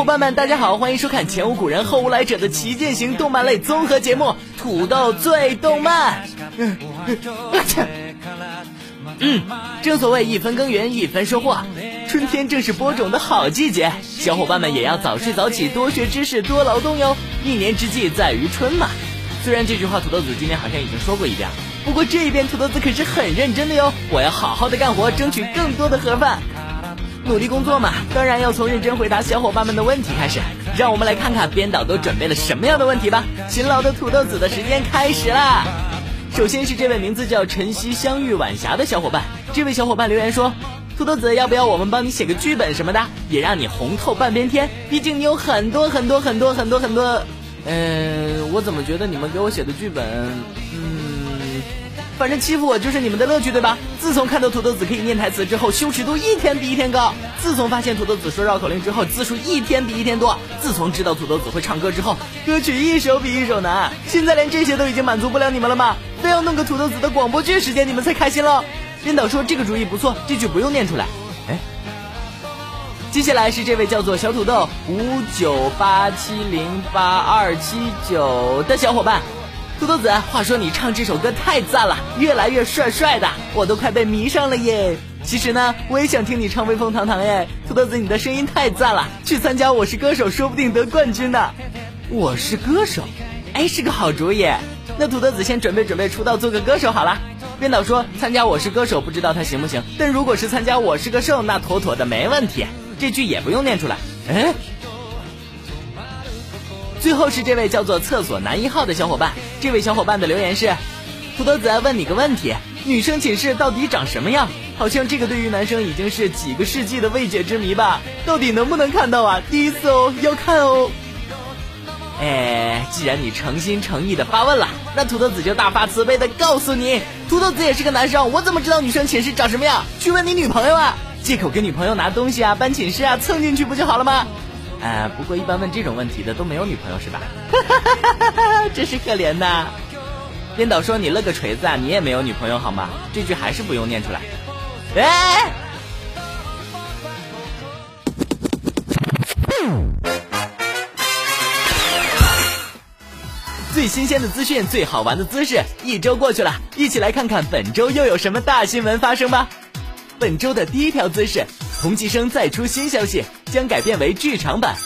伙伴们，大家好，欢迎收看前无古人后无来者的旗舰型动漫类综合节目《土豆最动漫》。嗯，嗯，正所谓一分耕耘一分收获，春天正是播种的好季节，小伙伴们也要早睡早起，多学知识，多劳动哟。一年之计在于春嘛。虽然这句话土豆子今天好像已经说过一遍，不过这一遍土豆子可是很认真的哟。我要好好的干活，争取更多的盒饭。努力工作嘛，当然要从认真回答小伙伴们的问题开始。让我们来看看编导都准备了什么样的问题吧。勤劳的土豆子的时间开始啦。首先是这位名字叫晨曦相遇晚霞的小伙伴，这位小伙伴留言说：“土豆子，要不要我们帮你写个剧本什么的，也让你红透半边天？毕竟你有很多很多很多很多很多……嗯，我怎么觉得你们给我写的剧本……嗯。”反正欺负我就是你们的乐趣，对吧？自从看到土豆子可以念台词之后，羞耻度一天比一天高。自从发现土豆子说绕口令之后，字数一天比一天多。自从知道土豆子会唱歌之后，歌曲一首比一首难。现在连这些都已经满足不了你们了吗？非要弄个土豆子的广播剧，时间你们才开心喽？编导说这个主意不错，这句不用念出来。哎，接下来是这位叫做小土豆五九八七零八二七九的小伙伴。土豆子，话说你唱这首歌太赞了，越来越帅帅的，我都快被迷上了耶！其实呢，我也想听你唱《威风堂堂》耶。土豆子，你的声音太赞了，去参加《我是歌手》说不定得冠军呢。我是歌手，哎，是个好主意。那土豆子先准备准备，出道做个歌手好了。编导说参加《我是歌手》，不知道他行不行，但如果是参加《我是歌手》，那妥妥的没问题。这句也不用念出来，哎。最后是这位叫做“厕所男一号”的小伙伴，这位小伙伴的留言是：土豆子问你个问题，女生寝室到底长什么样？好像这个对于男生已经是几个世纪的未解之谜吧？到底能不能看到啊？第一次哦，要看哦。哎，既然你诚心诚意的发问了，那土豆子就大发慈悲的告诉你，土豆子也是个男生，我怎么知道女生寝室长什么样？去问你女朋友啊，借口跟女朋友拿东西啊，搬寝室啊，蹭进去不就好了吗？啊，不过一般问这种问题的都没有女朋友是吧？哈哈哈哈哈！真是可怜呐！编导说你乐个锤子啊，你也没有女朋友好吗？这句还是不用念出来。哎！最新鲜的资讯，最好玩的姿势，一周过去了，一起来看看本周又有什么大新闻发生吧。本周的第一条姿势，同济生再出新消息。将改变为剧场版。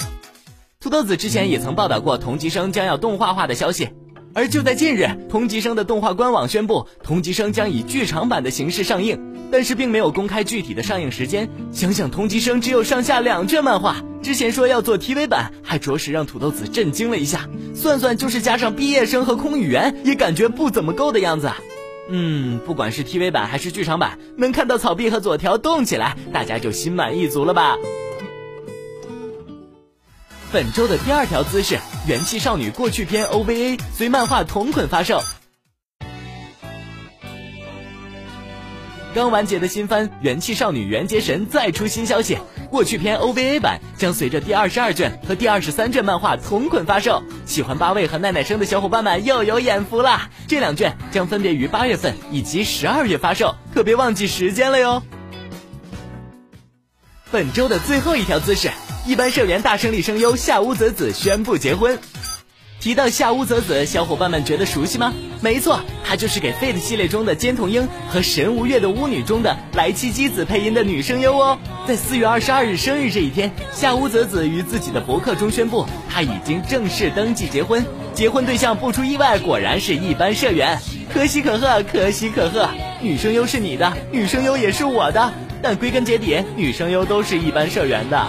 土豆子之前也曾报道过《同级生》将要动画化的消息，而就在近日，《同级生》的动画官网宣布，《同级生》将以剧场版的形式上映，但是并没有公开具体的上映时间。想想《同级生》只有上下两卷漫画，之前说要做 TV 版，还着实让土豆子震惊了一下。算算，就是加上《毕业生》和《空语员，也感觉不怎么够的样子。嗯，不管是 TV 版还是剧场版，能看到草壁和佐条动起来，大家就心满意足了吧。本周的第二条姿势，《元气少女过去篇》O V A 随漫画同捆发售。刚完结的新番《元气少女缘结神》再出新消息，过去篇 O V A 版将随着第二十二卷和第二十三卷漫画同捆发售。喜欢八位和奈奈生的小伙伴们又有眼福啦！这两卷将分别于八月份以及十二月发售，可别忘记时间了哟。本周的最后一条姿势。一般社员大胜利声优夏乌泽子宣布结婚。提到夏乌泽子，小伙伴们觉得熟悉吗？没错，她就是给《Fate》系列中的尖童樱和《神无月的巫女》中的来栖姬子配音的女声优哦。在四月二十二日生日这一天，夏乌泽子于自己的博客中宣布，她已经正式登记结婚。结婚对象不出意外，果然是一般社员。可喜可贺，可喜可贺。女声优是你的，女声优也是我的，但归根结底，女声优都是一般社员的。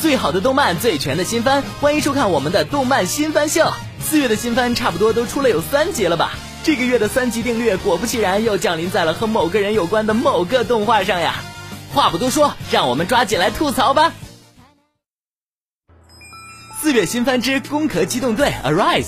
最好的动漫，最全的新番，欢迎收看我们的动漫新番秀。四月的新番差不多都出了有三集了吧？这个月的三集定律，果不其然又降临在了和某个人有关的某个动画上呀。话不多说，让我们抓紧来吐槽吧。四月新番之《攻壳机动队》Aris，e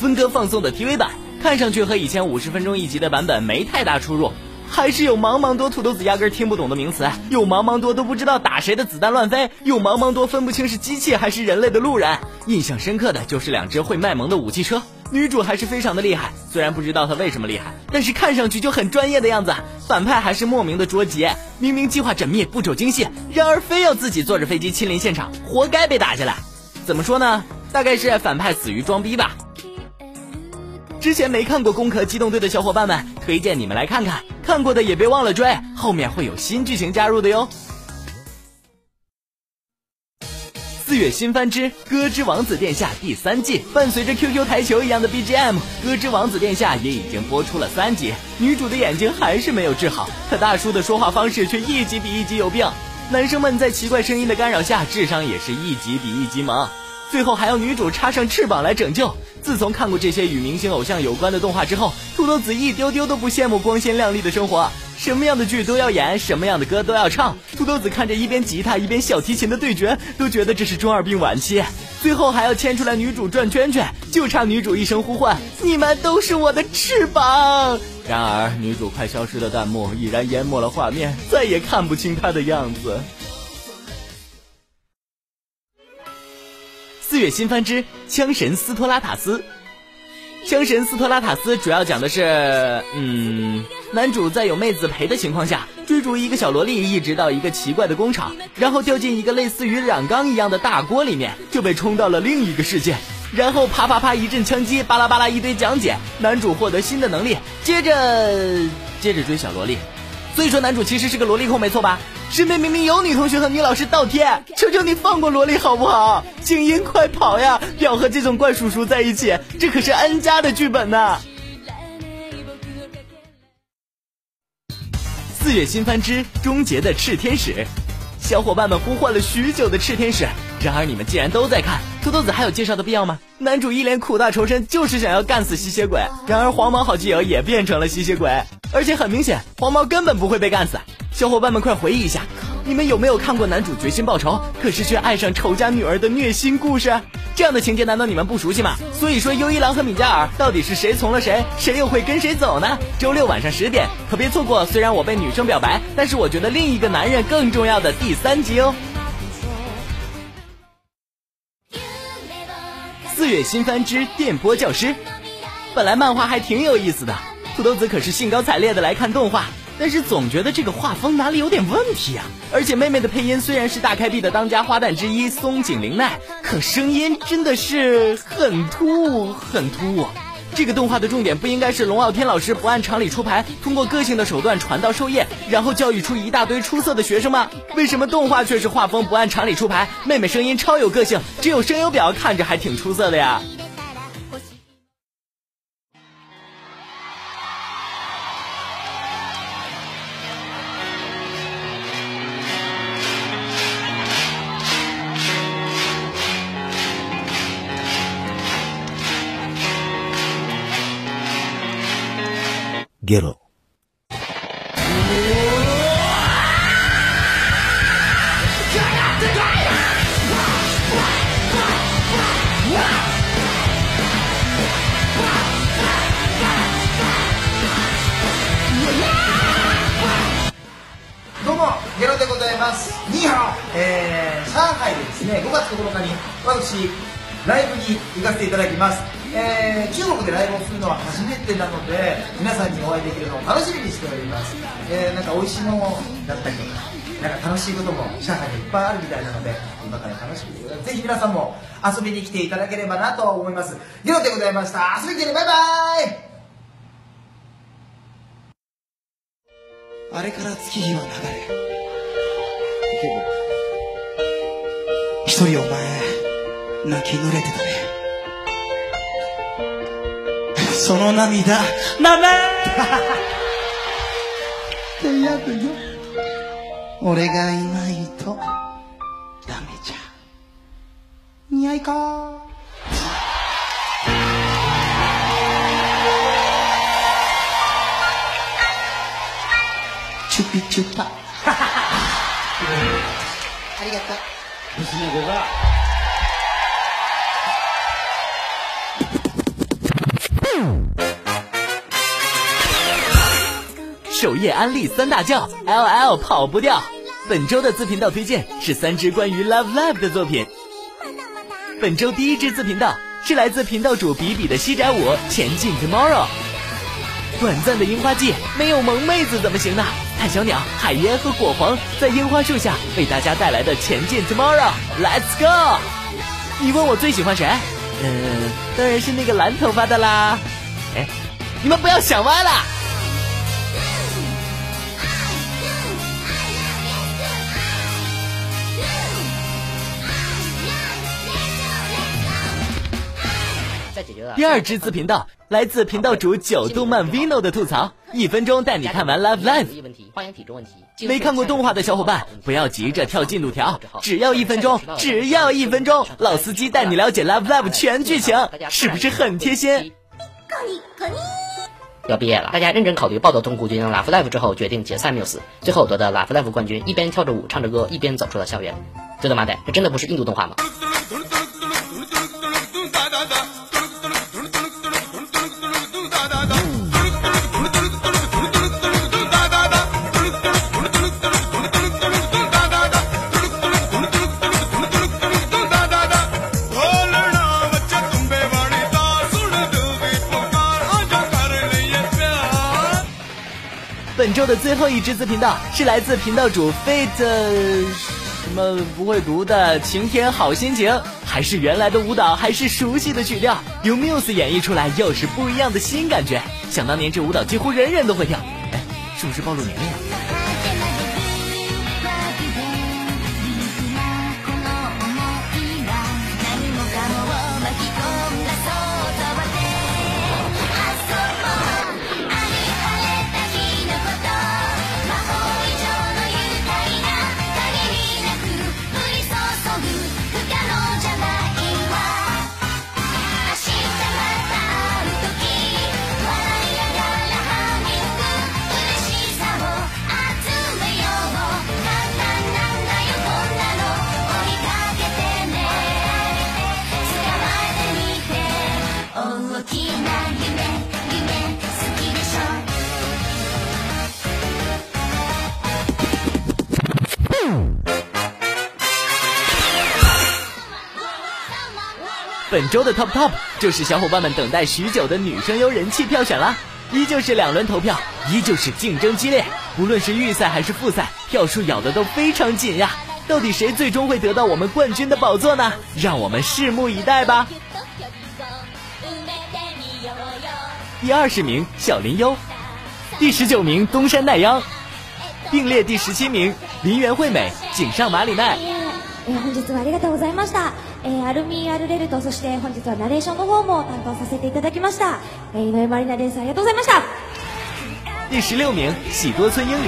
分割放送的 TV 版，看上去和以前五十分钟一集的版本没太大出入。还是有茫茫多土豆子压根听不懂的名词，有茫茫多都不知道打谁的子弹乱飞，有茫茫多分不清是机器还是人类的路人。印象深刻的就是两只会卖萌的武器车，女主还是非常的厉害，虽然不知道她为什么厉害，但是看上去就很专业的样子。反派还是莫名的捉急，明明计划缜密、步骤精细，然而非要自己坐着飞机亲临现场，活该被打下来。怎么说呢？大概是反派死于装逼吧。之前没看过《攻壳机动队》的小伙伴们，推荐你们来看看；看过的也别忘了追，后面会有新剧情加入的哟。四月新番之《歌之王子殿下》第三季，伴随着 QQ 台球一样的 BGM，《歌之王子殿下》也已经播出了三集，女主的眼睛还是没有治好，可大叔的说话方式却一集比一集有病。男生们在奇怪声音的干扰下，智商也是一集比一集猛。最后还要女主插上翅膀来拯救。自从看过这些与明星偶像有关的动画之后，土豆子一丢丢都不羡慕光鲜亮丽的生活。什么样的剧都要演，什么样的歌都要唱。土豆子看着一边吉他一边小提琴的对决，都觉得这是中二病晚期。最后还要牵出来女主转圈圈，就差女主一声呼唤：“你们都是我的翅膀。”然而女主快消失的弹幕已然淹没了画面，再也看不清她的样子。《血腥番之枪神斯托拉塔斯》，枪神斯托拉塔斯主要讲的是，嗯，男主在有妹子陪的情况下，追逐一个小萝莉，一直到一个奇怪的工厂，然后掉进一个类似于染缸一样的大锅里面，就被冲到了另一个世界，然后啪啪啪一阵枪击，巴拉巴拉一堆讲解，男主获得新的能力，接着接着追小萝莉。所以说，男主其实是个萝莉控，没错吧？身边明明有女同学和女老师，倒贴！求求你放过萝莉好不好？静音，快跑呀！要和这种怪叔叔在一起，这可是 N 家的剧本呢！四月新番之《终结的炽天使》，小伙伴们呼唤了许久的炽天使。然而你们既然都在看，兔兔子还有介绍的必要吗？男主一脸苦大仇深，就是想要干死吸血鬼。然而黄毛好基友也变成了吸血鬼，而且很明显，黄毛根本不会被干死。小伙伴们快回忆一下，你们有没有看过男主决心报仇，可是却爱上仇家女儿的虐心故事？这样的情节难道你们不熟悉吗？所以说，优一郎和米加尔到底是谁从了谁，谁又会跟谁走呢？周六晚上十点，可别错过。虽然我被女生表白，但是我觉得另一个男人更重要的第三集哦。《血腥番之电波教师》，本来漫画还挺有意思的，土豆子可是兴高采烈的来看动画，但是总觉得这个画风哪里有点问题啊！而且妹妹的配音虽然是大开闭的当家花旦之一松井玲奈，可声音真的是很突很突。这个动画的重点不应该是龙傲天老师不按常理出牌，通过个性的手段传道授业，然后教育出一大堆出色的学生吗？为什么动画却是画风不按常理出牌？妹妹声音超有个性，只有声优表看着还挺出色的呀。ゲロ。どうも、ゲロでございます。ニーハオ、えー、上海でですね、5月9日に私、ライブに行かせていただきます。えー、中国でライブをするのは初めてなので皆さんにお会いできるのを楽しみにしております、えー、なんか美味しいものだったりとかなんか楽しいことも上海にいっぱいあるみたいなので今から楽しみぜひ皆さんも遊びに来ていただければなと思いますゲロでございました遊びに来てねバイバイあれから月日は流れ一人お前泣き濡れてたねその涙なめってやるよ俺がいないとダメじゃ似合いかチュピチュパ ありがとう娘子が首页安利三大教，L L 跑不掉。本周的自频道推荐是三支关于 Love Love 的作品。本周第一支自频道是来自频道主比比的西宅舞《前进 Tomorrow》。短暂的樱花季，没有萌妹子怎么行呢？看小鸟、海燕和果黄在樱花树下为大家带来的《前进 Tomorrow》，Let's Go。你问我最喜欢谁？嗯，当然是那个蓝头发的啦。哎，你们不要想歪了。第二支自频道来自频道主九动漫 Vino 的吐槽，一分钟带你看完 Love Live。没看过动画的小伙伴不要急着跳进度条，只要一分钟，只要一分钟。老司机带你了解 Love Live 全剧情，是不是很贴心？要毕业了，大家认真考虑报道痛哭决定拉夫莱夫 l i e 之后，决定解散缪斯，最后夺得 l 夫莱夫 l i e 冠军，一边跳着舞唱着歌，一边走出了校园。真的妈的，这真的不是印度动画吗？的最后一只子频道是来自频道主 Fate，什么不会读的晴天好心情，还是原来的舞蹈，还是熟悉的曲调，由 Muse 演绎出来，又是不一样的新感觉。想当年这舞蹈几乎人人都会跳，哎，是不是暴露年龄了？本周的 top top 就是小伙伴们等待许久的女声优人气票选啦，依旧是两轮投票，依旧是竞争激烈。无论是预赛还是复赛，票数咬的都非常紧呀。到底谁最终会得到我们冠军的宝座呢？让我们拭目以待吧。第二十名小林优，第十九名东山奈央，并列第十七名林原惠美、井上麻里奈。えー、アルミアルレルとそして本日はナレーションの方も担当させていただきました、えー、井上まりなですありがとうございました第十六名喜多村英里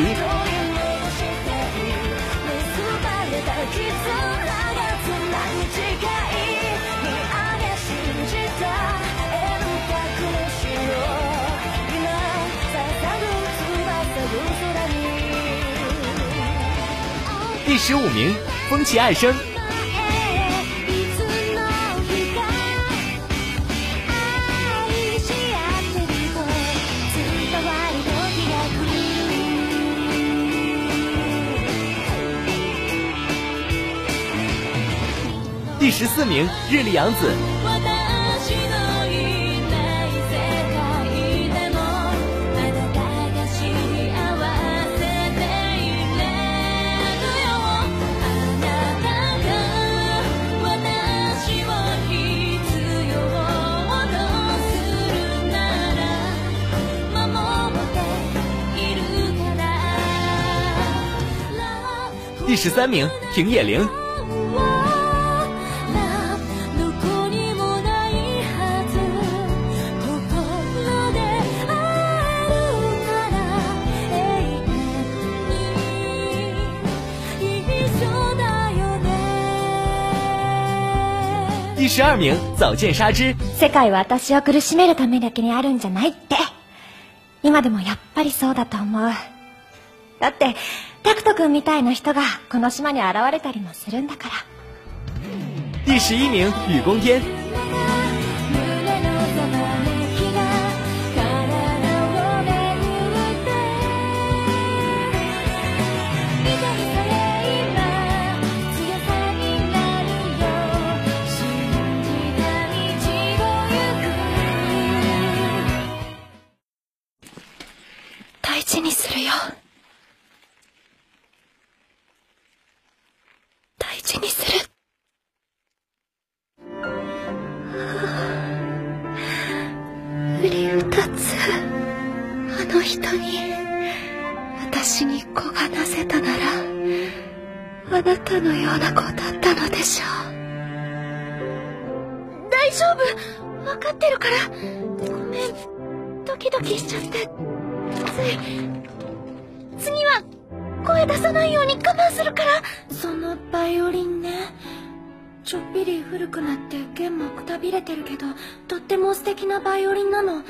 第十五名，风起爱生。第十四名，日笠阳子。第十三名，平野绫。十二名，早见沙织。世界は私を苦しめるためだけにあるんじゃないって。今でもやっぱりそうだと思う。だってタクト君みたいな人がこの島に現れたりもするんだから。第十一名，雨宫天。大事にする。売り二つあの人に私に子がなせたならあなたのような子だったのでしょう大丈夫分かってるからごめんドキドキしちゃってつい声出さないように我慢するからそのバイオリンねちょっぴり古くなって弦もくたびれてるけどとっても素敵なバイオリンなの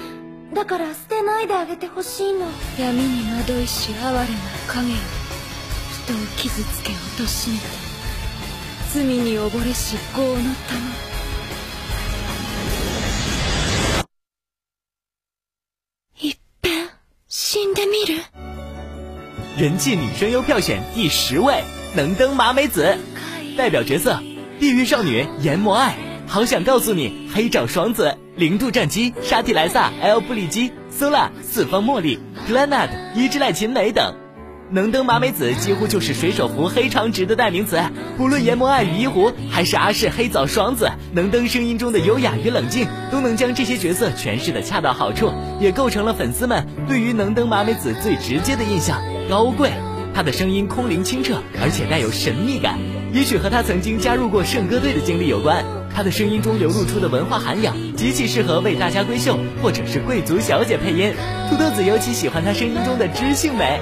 だから捨てないであげてほしいの闇に惑いし哀れな影を人を傷つけ貶めて罪に溺れし業のため人气女声优票选第十位，能登麻美子，代表角色：地狱少女阎魔爱，好想告诉你黑沼爽子、零度战机沙提莱萨、L 布里基、Sola、四方茉莉、g l e n a d 伊之濑琴美等。能登麻美子几乎就是水手服黑长直的代名词，不论阎魔爱与一狐，还是阿世黑藻爽子，能登声音中的优雅与冷静，都能将这些角色诠释的恰到好处，也构成了粉丝们对于能登麻美子最直接的印象。高贵，她的声音空灵清澈，而且带有神秘感。也许和她曾经加入过圣歌队的经历有关，她的声音中流露出的文化涵养，极其适合为大家闺秀或者是贵族小姐配音。土豆子尤其喜欢她声音中的知性美。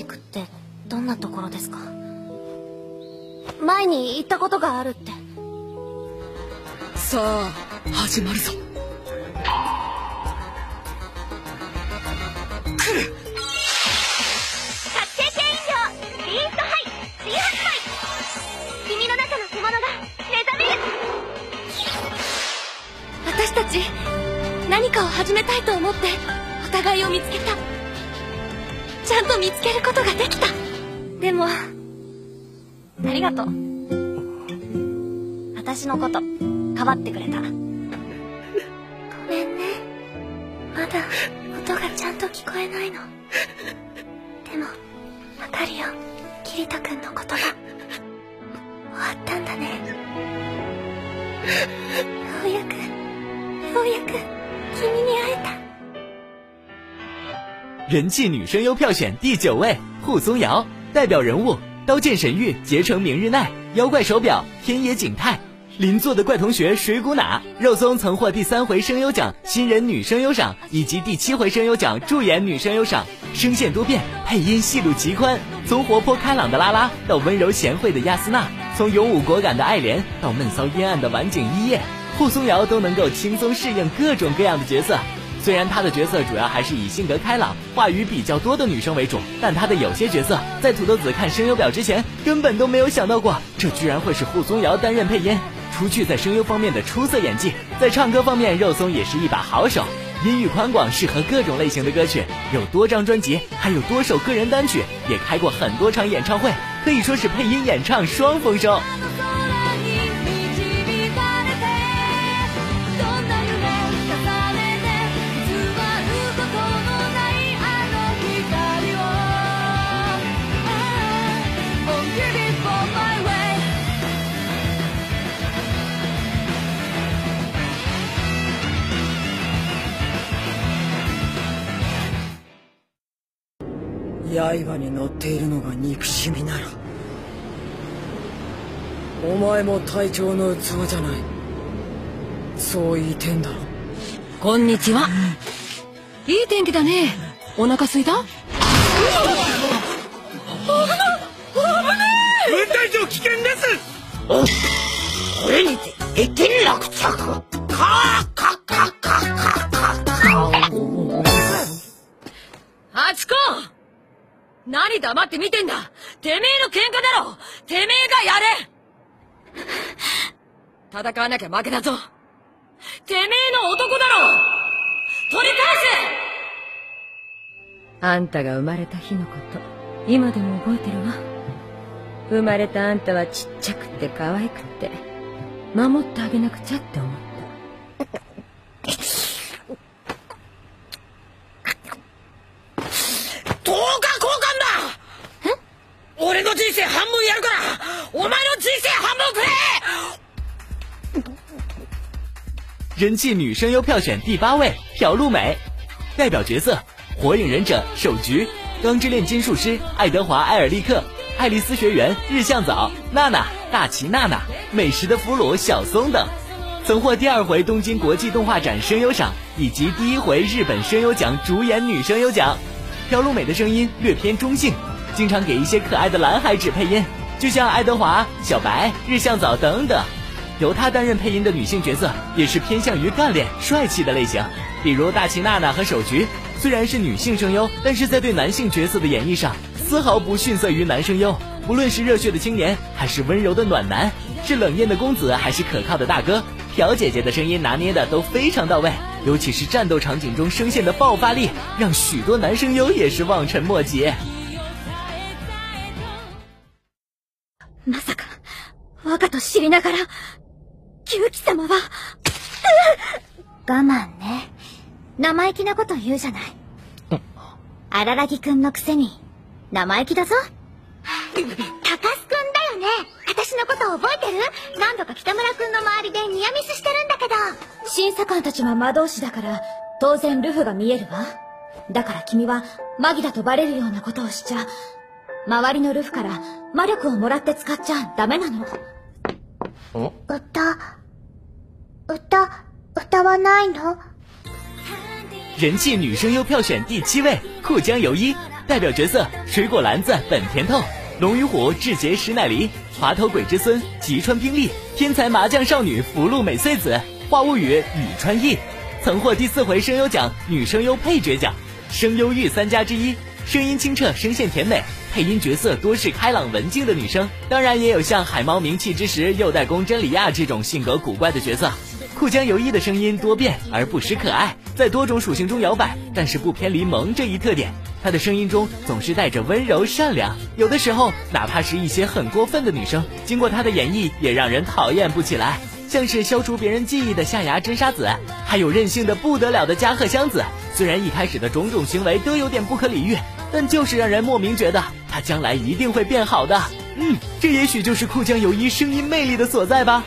ってどんなところですか前に行ったことがあるってさあ始まるぞ来る覚醒系飲料ビーストハイ新発売君の中の獣が目覚める私たち何かを始めたいと思ってお互いを見つけたゃんと見つけることができたでもありがとう私のことかばってくれたごめんねまだ音がちゃんと聞こえないのでもわかるよ桐太くんの言葉人气女声优票选第九位，户松瑶。代表人物《刀剑神域》结成明日奈、《妖怪手表》天野景泰，邻座的怪同学水谷哪、肉松曾获第三回声优奖新人女声优赏以及第七回声优奖助演女声优赏，声线多变，配音戏路极宽，从活泼开朗的拉拉到温柔贤惠的亚斯娜，从勇武果敢的爱莲到闷骚阴暗的晚景一夜，户松瑶都能够轻松适应各种各样的角色。虽然她的角色主要还是以性格开朗、话语比较多的女生为主，但她的有些角色在土豆子看声优表之前根本都没有想到过，这居然会是沪松瑶担任配音。除去在声优方面的出色演技，在唱歌方面肉松也是一把好手，音域宽广，适合各种类型的歌曲，有多张专辑，还有多首个人单曲，也开过很多场演唱会，可以说是配音演唱双丰收。刃に乗っているのが憎しみならお前も隊長の器じゃないそう言いてんだろこんにちは、いい天気だねお腹すいた危ない分隊長危険ですこれにて一件落着かかかかかかかあちこ何黙って見てんだてめえの喧嘩だろてめえがやれ戦わなきゃ負けだぞてめえの男だろ取り返せあんたが生まれた日のこと今でも覚えてるわ生まれたあんたはちっちゃくって可愛くって守ってあげなくちゃって思った我你的人生毫无意义！我你的人生毫无意义！人气女声优票选第八位朴露美，代表角色：火影忍者手鞠、钢之炼金术师爱德华·艾尔利克、爱丽丝学园日向枣、娜娜、大崎娜娜、美食的俘虏小松等，曾获第二回东京国际动画展声优赏以及第一回日本声优奖主演女声优奖。朴露美的声音略偏中性。经常给一些可爱的蓝孩纸配音，就像爱德华、小白、日向早等等。由他担任配音的女性角色，也是偏向于干练、帅气的类型，比如大齐娜娜和手菊。虽然是女性声优，但是在对男性角色的演绎上，丝毫不逊色于男声优。不论是热血的青年，还是温柔的暖男，是冷艳的公子，还是可靠的大哥，朴姐姐的声音拿捏的都非常到位。尤其是战斗场景中声线的爆发力，让许多男声优也是望尘莫及。まさか、我がと知りながら、牛鬼様は、我慢ね。生意気なこと言うじゃない。荒ら木くんのくせに、生意気だぞ。高須くんだよね。私のこと覚えてる何度か北村くんの周りでニアミスしてるんだけど。審査官たちは魔導士だから、当然ルフが見えるわ。だから君は、マギだとバレるようなことをしちゃ、周りのルフから魔力をもらって使っちゃダメなの。歌、歌、歌はないと。人气女声优票选第七位，酷江由衣，代表角色水果篮子本田透、龙与虎智结石乃梨、滑头鬼之孙吉川冰丽、天才麻将少女福禄美穗子、花物语宇川翼，曾获第四回声优奖女声优配角奖，声优御三家之一，声音清澈，声线甜美。配音角色多是开朗文静的女生，当然也有像海猫名气之时幼代工真理亚这种性格古怪的角色。酷江由一的声音多变而不失可爱，在多种属性中摇摆，但是不偏离萌这一特点。她的声音中总是带着温柔善良，有的时候哪怕是一些很过分的女生，经过她的演绎也让人讨厌不起来。像是消除别人记忆的夏牙真砂子，还有任性的不得了的加贺香子，虽然一开始的种种行为都有点不可理喻。但就是让人莫名觉得他将来一定会变好的，嗯，这也许就是酷江由一声音魅力的所在吧。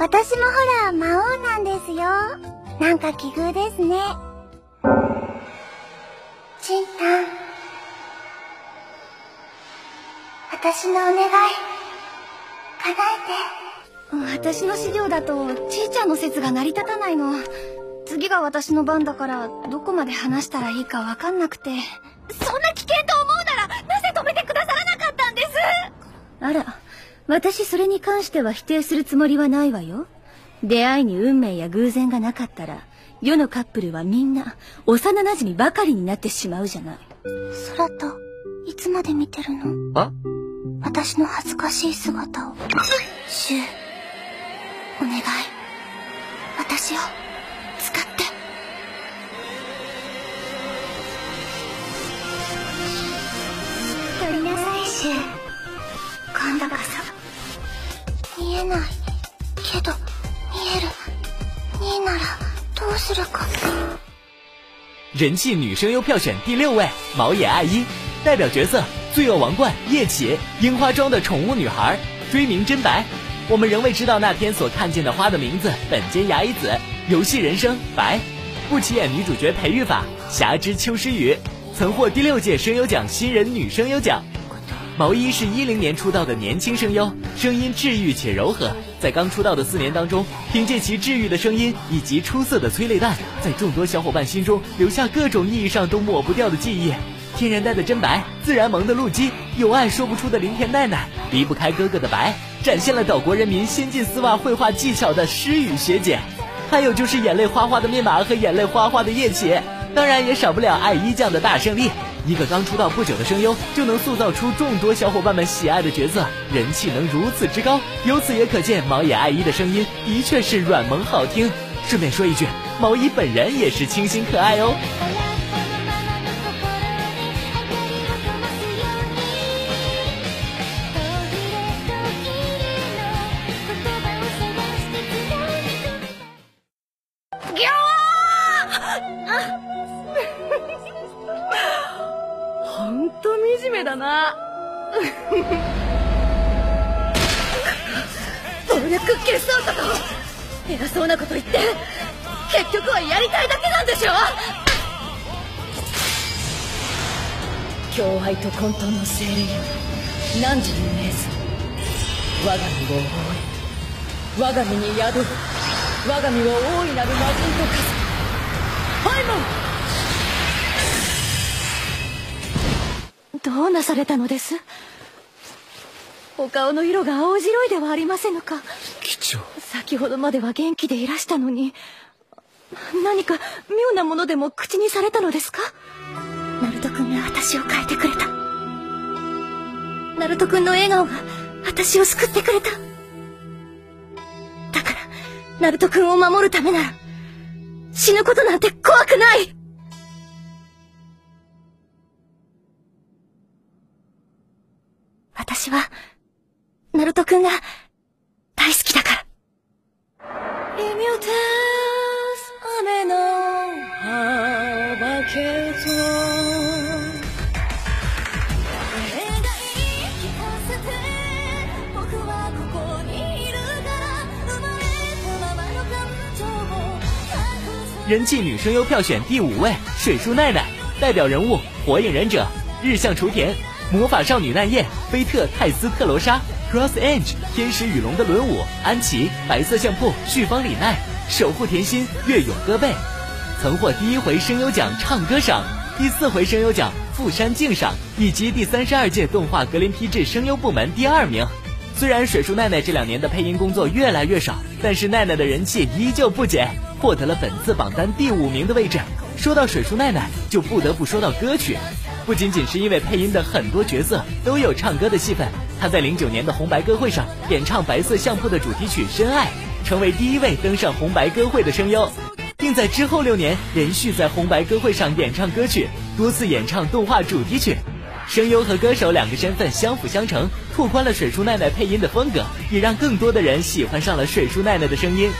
私もほら、魔王なんですよ。なんか奇遇ですね。ちんたん。私のお願い、叶えて。私の資料だと、ちいちゃんの説が成り立たないの。次が私の番だから、どこまで話したらいいかわかんなくて。そんな危険と思うなら、なぜ止めてくださらなかったんですあら。私それに関しては否定するつもりはないわよ出会いに運命や偶然がなかったら世のカップルはみんな幼なじみばかりになってしまうじゃない空といつまで見てるのあ私の恥ずかしい姿をシュお願い私を使って取りなさいシュ今度こそ人气女声优票选第六位，毛野爱衣，代表角色：罪恶王冠夜起、樱花庄的宠物女孩、追名真白。我们仍未知道那天所看见的花的名字。本间牙衣子，游戏人生白，不起眼女主角裴育法，侠之秋诗雨，曾获第六届声优奖新人女声优奖。毛衣是一零年出道的年轻声优，声音治愈且柔和。在刚出道的四年当中，凭借其治愈的声音以及出色的催泪弹，在众多小伙伴心中留下各种意义上都抹不掉的记忆。天然呆的真白，自然萌的路基，有爱说不出的林田奈奈，离不开哥哥的白，展现了岛国人民先进丝袜绘画技巧的诗雨学姐，还有就是眼泪花花的密码和眼泪花花的叶祈，当然也少不了爱衣酱的大胜利。一个刚出道不久的声优就能塑造出众多小伙伴们喜爱的角色，人气能如此之高，由此也可见毛野爱一的声音的确是软萌好听。顺便说一句，毛伊本人也是清新可爱哦。と混沌の精霊よ何時に命ず我が身を覆い我が身に宿る我が身を大いなる魔人と化すハイモンどうなされたのですお顔の色が青白いではありませぬか貴重先ほどまでは元気でいらしたのに何か妙なものでも口にされたのですかナルト君が私を変えてくれたナルト君の笑顔が私を救ってくれた。だから、ナルト君を守るためなら、死ぬことなんて怖くない私は、ナルト君が、大好きだから。ミオ人气女声优票选第五位水树奈奈，代表人物《火影忍者》日向雏田、魔法少女奈叶、菲特泰斯特罗莎、Cross Ange 天使与龙的轮舞、安琪、白色相簿、旭方里奈、守护甜心、月咏歌贝。曾获第一回声优奖唱歌赏、第四回声优奖富山敬赏以及第三十二届动画格林披质声优部门第二名。虽然水树奈奈这两年的配音工作越来越少，但是奈奈的人气依旧不减，获得了本次榜单第五名的位置。说到水树奈奈，就不得不说到歌曲，不仅仅是因为配音的很多角色都有唱歌的戏份，她在零九年的红白歌会上演唱《白色相簿》的主题曲《深爱》，成为第一位登上红白歌会的声优，并在之后六年连续在红白歌会上演唱歌曲，多次演唱动画主题曲。声优和歌手两个身份相辅相成，拓宽了水树奈奈配音的风格，也让更多的人喜欢上了水树奈奈的声音。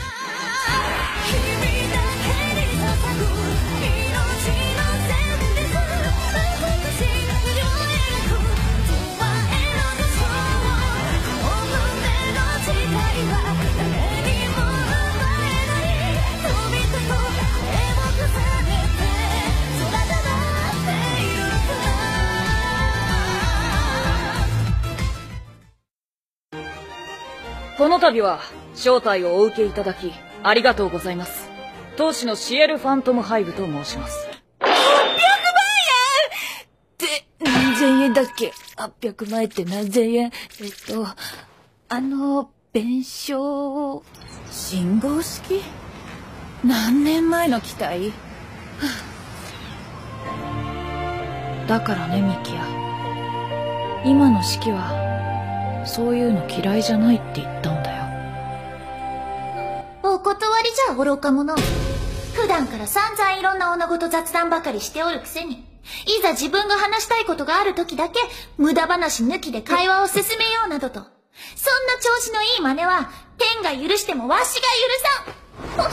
たびは招待をお受けいただきありがとうございます当主のシエル・ファントム・ハイブと申します800万円って何千円だっけ800万円って何千円えっとあの弁償信号式何年前の機体だからねミキヤ今の式はそういうの嫌いじゃないって言ったんだよか普段から散々いろんな女ごと雑談ばかりしておるくせにいざ自分が話したいことがある時だけ無駄話抜きで会話を進めようなどとそんな調子のいい真似は天が許してもわしが許さん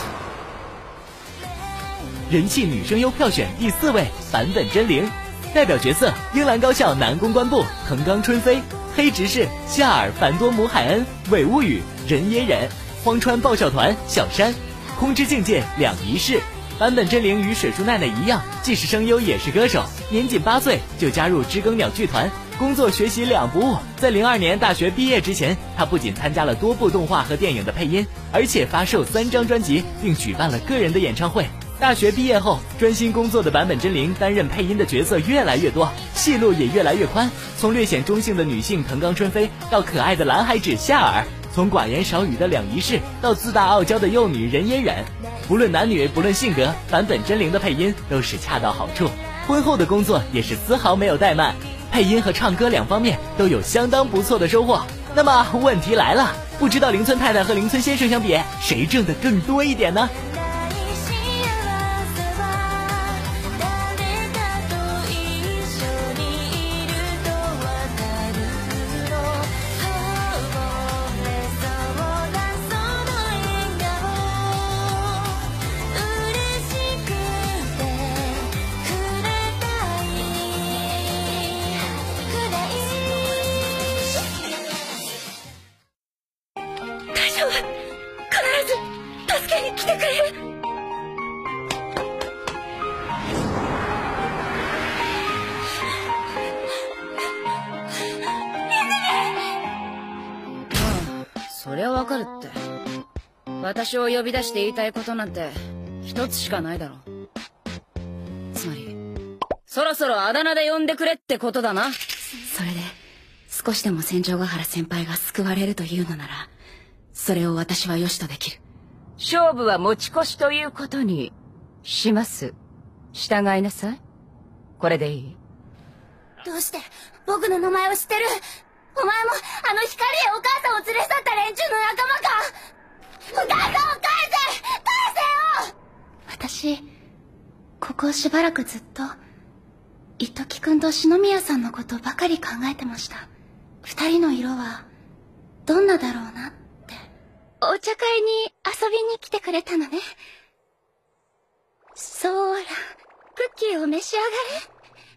人気女声優票选第四位版本真绫，代表角色英兰高校男公关部藤冈春飞、黑执事夏尔·凡多姆海恩、尾屋宇、人野忍、荒川爆笑团小山。空之境界两仪式，坂本真绫与水树奈奈一样，既是声优也是歌手。年仅八岁就加入知更鸟剧团，工作学习两不误。在零二年大学毕业之前，他不仅参加了多部动画和电影的配音，而且发售三张专辑，并举办了个人的演唱会。大学毕业后专心工作的坂本真绫，担任配音的角色越来越多，戏路也越来越宽。从略显中性的女性藤冈春飞，到可爱的蓝海紫夏尔。从寡言少语的两仪式，到自大傲娇的幼女人嫣忍，不论男女不论性格，版本真灵的配音都是恰到好处。婚后的工作也是丝毫没有怠慢，配音和唱歌两方面都有相当不错的收获。那么问题来了，不知道林村太太和林村先生相比，谁挣的更多一点呢？私を呼び出して言いたいことなんて一つしかないだろつまりそろそろあだ名で呼んでくれってことだなそれで少しでも戦場ヶ原先輩が救われるというのならそれを私は良しとできる勝負は持ち越しということにします従いなさいこれでいいどうして僕の名前を知ってるお前もあの光へお母さんを連れ去った連中の仲間か私ここしばらくずっと一く君と篠宮さんのことばかり考えてました2人の色はどんなだろうなってお茶会に遊びに来てくれたのねそーらクッキーを召し上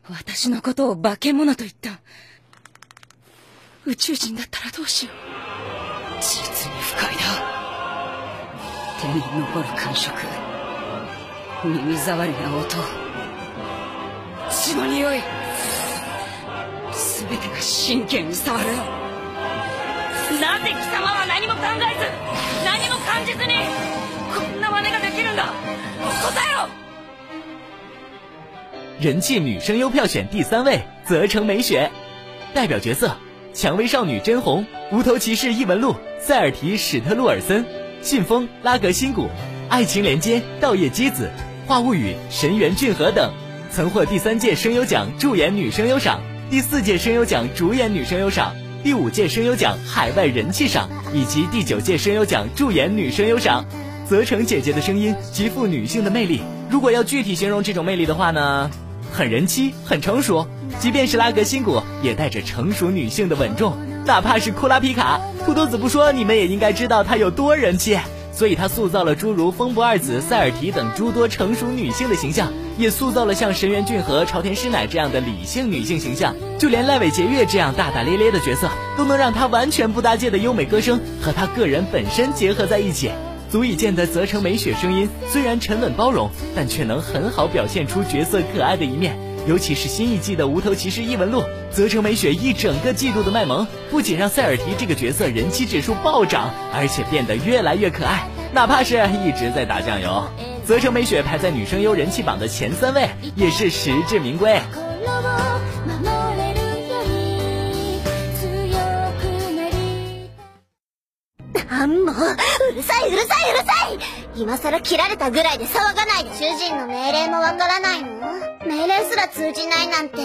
がれ私のことを化け物と言った宇宙人だったらどうしよう実に不快だ手に残る感触耳障りな音血の匂い全てが神経に触るなぜ貴様は何も考えず何も感じずにこんな真似ができるんだ答えろ人气女声优票选第三位泽城美雪，代表角色《蔷薇少女》真红、《无头骑士》异闻录、塞尔提·史特路尔森。信丰、拉格新谷、爱情连接、稻叶姬子、话物语、神原俊和等，曾获第三届声优奖助演女声优赏、第四届声优奖主演女声优赏、第五届声优奖海外人气赏以及第九届声优奖助演女声优赏。泽城姐姐的声音极富女性的魅力，如果要具体形容这种魅力的话呢，很人妻，很成熟，即便是拉格新谷也带着成熟女性的稳重。哪怕是库拉皮卡，土豆子不说，你们也应该知道他有多人气。所以，他塑造了诸如风不二子、塞尔提等诸多成熟女性的形象，也塑造了像神原俊和朝田师乃这样的理性女性形象。就连赖伟杰月这样大大咧咧的角色，都能让他完全不搭界的优美歌声和他个人本身结合在一起，足以见得泽城美雪声音虽然沉稳包容，但却能很好表现出角色可爱的一面。尤其是新一季的《无头骑士异闻录》，泽城美雪一整个季度的卖萌，不仅让塞尔提这个角色人气指数暴涨，而且变得越来越可爱。哪怕是一直在打酱油，泽城美雪排在女声优人气榜的前三位，也是实至名归。うるさいうるさいうるさい今更切られたぐらいで騒がないで主人の命令もわからないの命令すら通じないなんて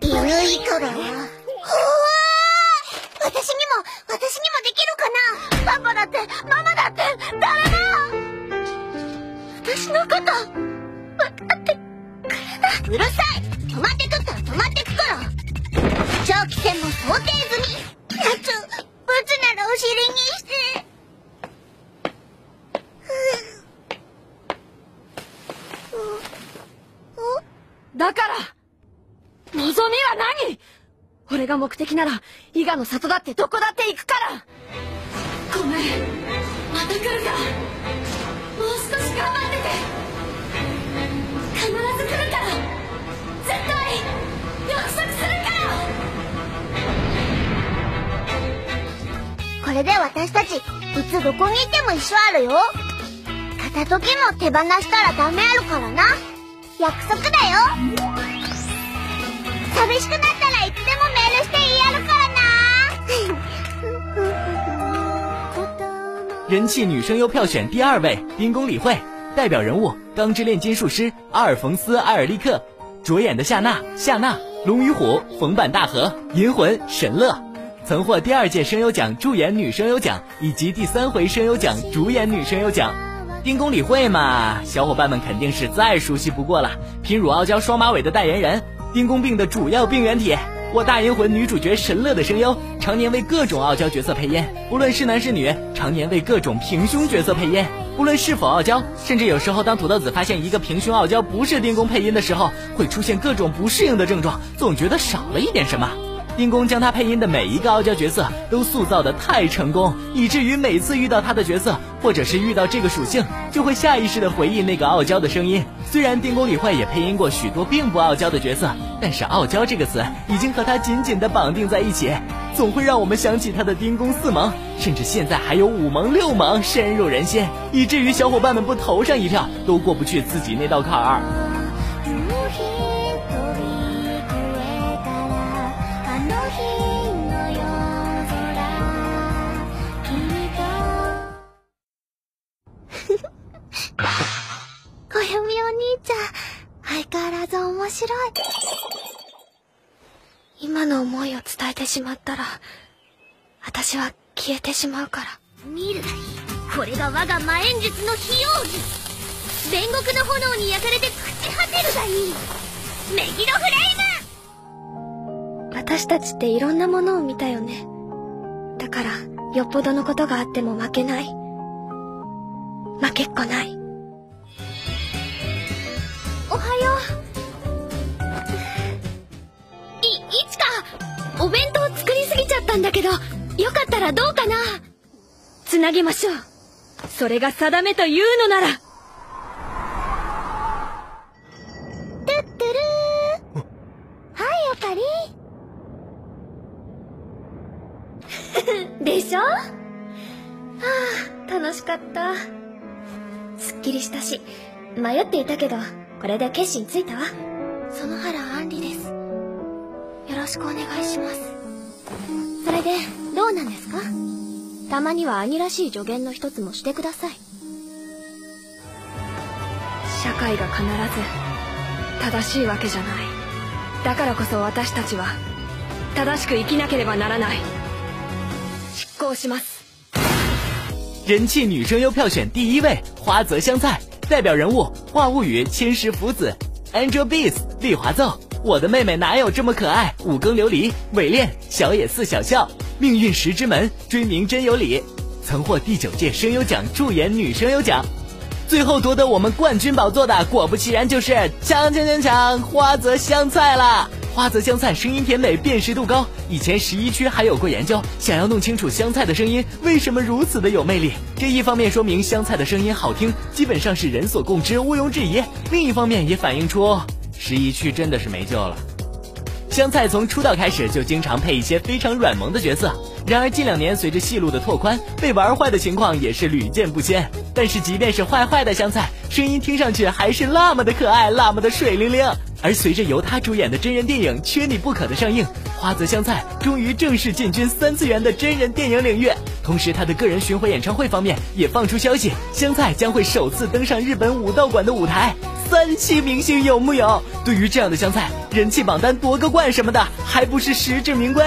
犬以下だよほわ私にも私にもできるかなパパだってママだって誰だ私のこと分かってくれないうるさい止まってくったら止まってくから長期戦も想定済み目的なら伊賀の里だってどこだって行くからごめんまた来るかもう少し頑張ってて必ず来るから絶対約束するからこれで私たちいつどこにいても一緒あるよ片時も手放したらダメあるからな約束だよ寂しくなった人气女声优票选第二位，冰宫李惠，代表人物《钢之炼金术师》阿尔冯斯·埃尔利克，主演的夏娜、夏娜，《龙与虎》冯坂大河，《银魂》神乐，曾获第二届声优奖助演女声优奖以及第三回声优奖主演女声优奖。冰宫李惠嘛，小伙伴们肯定是再熟悉不过了，品乳傲娇双马尾的代言人，冰宫病的主要病原体。我大银魂女主角神乐的声优，常年为各种傲娇角色配音，不论是男是女；常年为各种平胸角色配音，不论是否傲娇。甚至有时候，当土豆子发现一个平胸傲娇不是丁工配音的时候，会出现各种不适应的症状，总觉得少了一点什么。丁公将他配音的每一个傲娇角色都塑造的太成功，以至于每次遇到他的角色，或者是遇到这个属性，就会下意识的回忆那个傲娇的声音。虽然丁公李坏也配音过许多并不傲娇的角色，但是傲娇这个词已经和他紧紧的绑定在一起，总会让我们想起他的丁公四萌，甚至现在还有五萌六萌深入人心，以至于小伙伴们不投上一票都过不去自己那道坎儿。白い。今の思いを伝えてしまったら、私は消えてしまうから。見る。これが我が魔炎術の費用術。煉獄の炎に焼かれて朽ち果てるがいい。メギロフレイム私たちっていろんなものを見たよね。だから、よっぽどのことがあっても負けない。負けっこない。お弁当作りすぎちゃったんだけどよかったらどうかなつなぎましょうそれが定めというのならトゥットゥルーはいおかりでしょはあ楽しかったすっきりしたし迷っていたけどこれで決心ついたわ園原杏里ですよろしくお願いしますそれでどうなんですかたまには兄らしい助言の一つもしてください社会が必ず正しいわけじゃないだからこそ私たちは正しく生きなければならない執行します人気女声優票選第一位花泽香菜，代表人物花物语千石福子 Angel Beats 立华奏，我的妹妹哪有这么可爱？五更琉璃伪恋小野寺小笑，命运石之门追名真有理，曾获第九届声优奖助演女声优奖，最后夺得我们冠军宝座的，果不其然就是抢抢抢抢花泽香菜啦！花泽香菜声音甜美，辨识度高。以前十一区还有过研究，想要弄清楚香菜的声音为什么如此的有魅力。这一方面说明香菜的声音好听，基本上是人所共知，毋庸置疑。另一方面也反映出十一区真的是没救了。香菜从出道开始就经常配一些非常软萌的角色，然而近两年随着戏路的拓宽，被玩坏的情况也是屡见不鲜。但是即便是坏坏的香菜，声音听上去还是那么的可爱，那么的水灵灵。而随着由他主演的真人电影《缺你不可》的上映，花泽香菜终于正式进军三次元的真人电影领域。同时，他的个人巡回演唱会方面也放出消息，香菜将会首次登上日本武道馆的舞台。三期明星有木有？对于这样的香菜，人气榜单夺个冠什么的，还不是实至名归。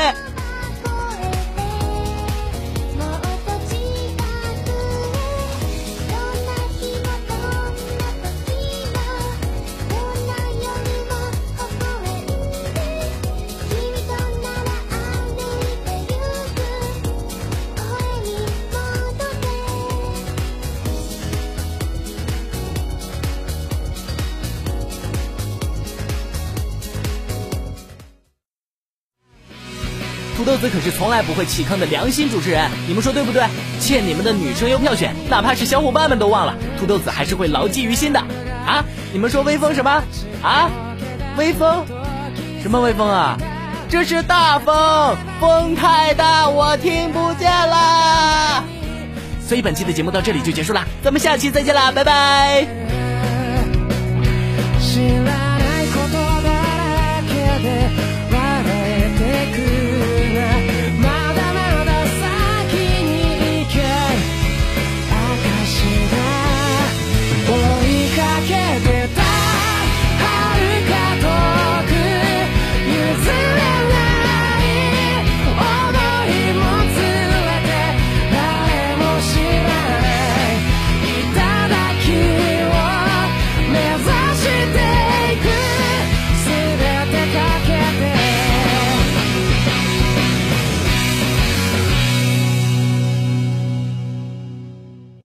豆子可是从来不会弃坑的良心主持人，你们说对不对？欠你们的女生优票选，哪怕是小伙伴们都忘了，土豆子还是会牢记于心的。啊，你们说微风什么？啊，微风？什么微风啊？这是大风，风太大，我听不见啦。所以本期的节目到这里就结束啦，咱们下期再见啦，拜拜。